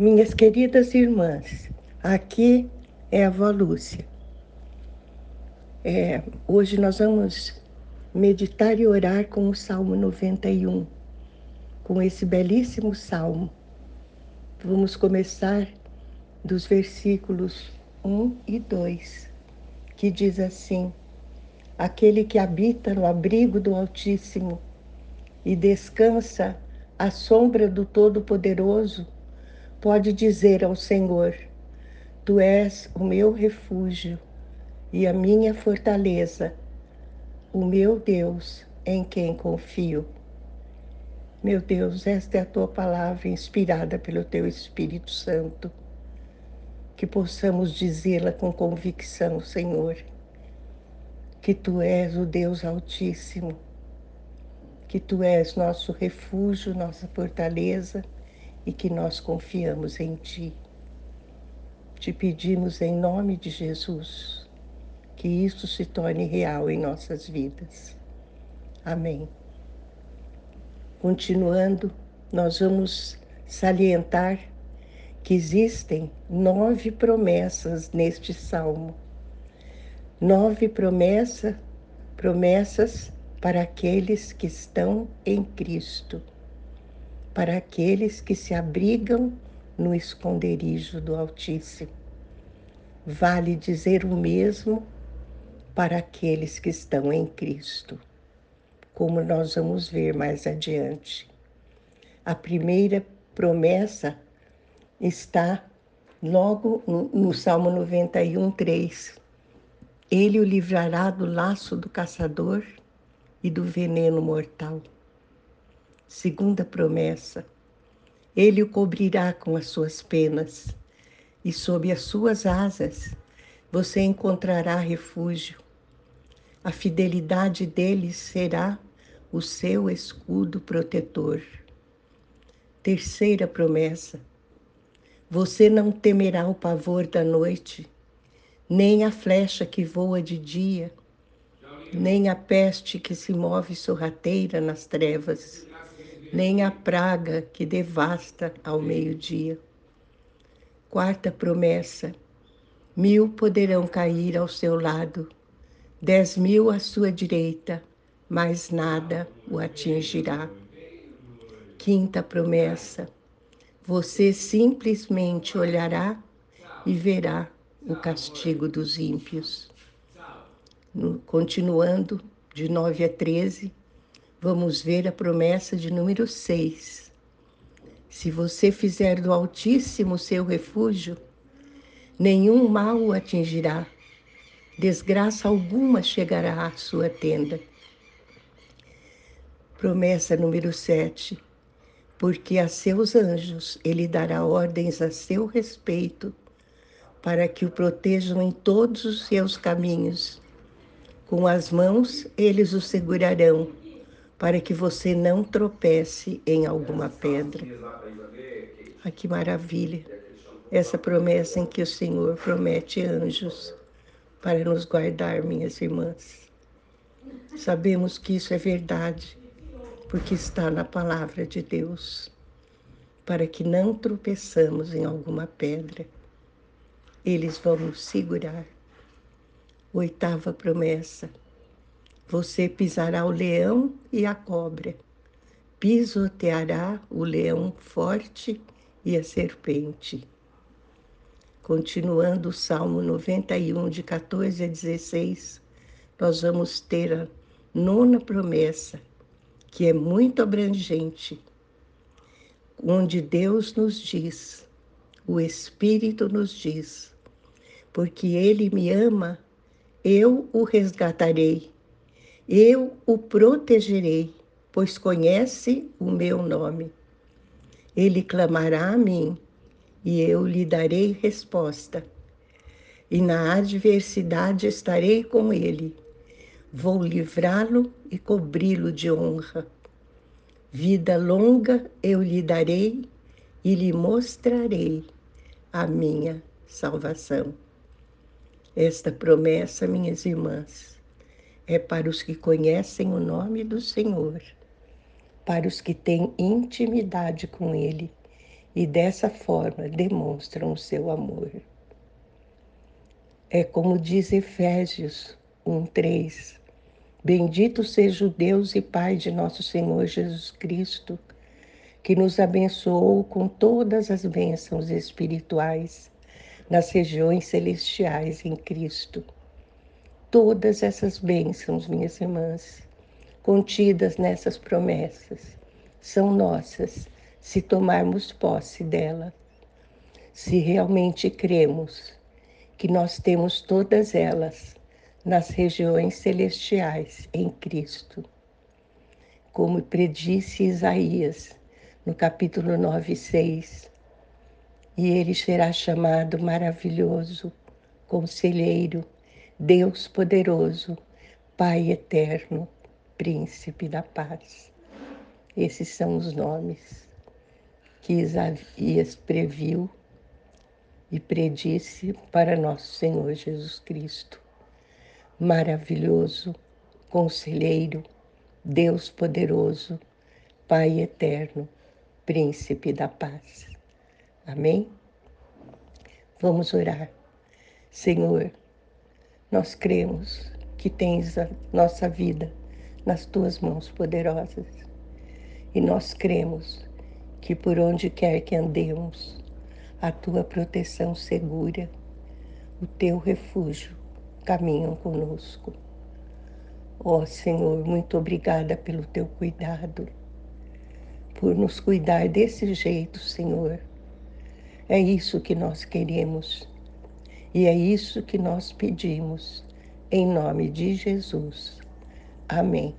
Minhas queridas irmãs, aqui é a avó Lúcia. É, hoje nós vamos meditar e orar com o Salmo 91, com esse belíssimo salmo. Vamos começar dos versículos 1 e 2, que diz assim: Aquele que habita no abrigo do Altíssimo e descansa à sombra do Todo-Poderoso, pode dizer ao Senhor: Tu és o meu refúgio e a minha fortaleza, o meu Deus em quem confio. Meu Deus, esta é a tua palavra inspirada pelo teu Espírito Santo. Que possamos dizê-la com convicção, Senhor, que tu és o Deus Altíssimo, que tu és nosso refúgio, nossa fortaleza e que nós confiamos em Ti. Te pedimos em nome de Jesus que isso se torne real em nossas vidas. Amém. Continuando, nós vamos salientar que existem nove promessas neste salmo. Nove promessas, promessas para aqueles que estão em Cristo para aqueles que se abrigam no esconderijo do Altíssimo. Vale dizer o mesmo para aqueles que estão em Cristo, como nós vamos ver mais adiante. A primeira promessa está logo no, Salmo 91, 3. Ele o livrará do laço do caçador e do veneno mortal. Segunda promessa: Ele o cobrirá com as suas penas, e sob as suas asas você encontrará refúgio. A fidelidade dele será o seu escudo protetor. Terceira promessa: Você não temerá o pavor da noite, nem a flecha que voa de dia, nem a peste que se move sorrateira nas trevas nem a praga que devasta ao meio-dia. Quarta promessa: mil poderão cair ao seu lado, dez mil à sua direita, mas nada o atingirá. Quinta promessa: você simplesmente olhará e verá o castigo dos ímpios. No, continuando, de 9 a 13, vamos ver a promessa de número 6. Se você fizer do Altíssimo seu refúgio, nenhum mal o atingirá, desgraça alguma chegará à sua tenda. Promessa número 7. Porque a seus anjos ele dará ordens a seu respeito, para que o protejam em todos os seus caminhos. Com as mãos eles o segurarão para que você não tropece em alguma pedra. Ah, que maravilha! Essa promessa em que o Senhor promete anjos para nos guardar, minhas irmãs. Sabemos que isso é verdade, porque está na palavra de Deus, para que não tropeçamos em alguma pedra. Eles vão nos segurar. Oitava promessa você pisará o leão e a cobra, pisoteará o leão forte e a serpente. Continuando o Salmo 91, de 14 a 16, nós vamos ter a nona promessa, que é muito abrangente, onde Deus nos diz, o Espírito nos diz, porque Ele me ama, eu o resgatarei eu o protegerei, pois conhece o meu nome. Ele clamará a mim e eu lhe darei resposta. E na adversidade estarei com ele. Vou livrá-lo e cobri-lo de honra. Vida longa eu lhe darei e lhe mostrarei a minha salvação. Esta promessa, minhas irmãs, é para os que conhecem o nome do Senhor, para os que têm intimidade com Ele e dessa forma demonstram o seu amor. É como diz Efésios 1:3. Bendito seja o Deus e Pai de nosso Senhor Jesus Cristo, que nos abençoou com todas as bênçãos espirituais nas regiões celestiais em Cristo. Todas essas bênçãos, minhas irmãs, contidas nessas promessas, são nossas se tomarmos posse dela. Se realmente cremos que nós temos todas elas nas regiões celestiais em Cristo. Como predisse Isaías no capítulo 9, 6. E ele será chamado maravilhoso, conselheiro, Deus poderoso, Pai eterno, príncipe da paz. Esses são os nomes que Isaías previu e predisse para nosso Senhor Jesus Cristo. Maravilhoso, conselheiro, Deus poderoso, Pai eterno, príncipe da paz. Amém? Vamos orar. Senhor, nós cremos que tens a nossa vida nas tuas mãos poderosas. E nós cremos que por onde quer que andemos, a tua proteção segura, o teu refúgio caminham conosco. Ó oh, Senhor, muito obrigada pelo teu cuidado, por nos cuidar desse jeito, Senhor. É isso que nós queremos e é isso que nós pedimos, em nome de Jesus. Amém.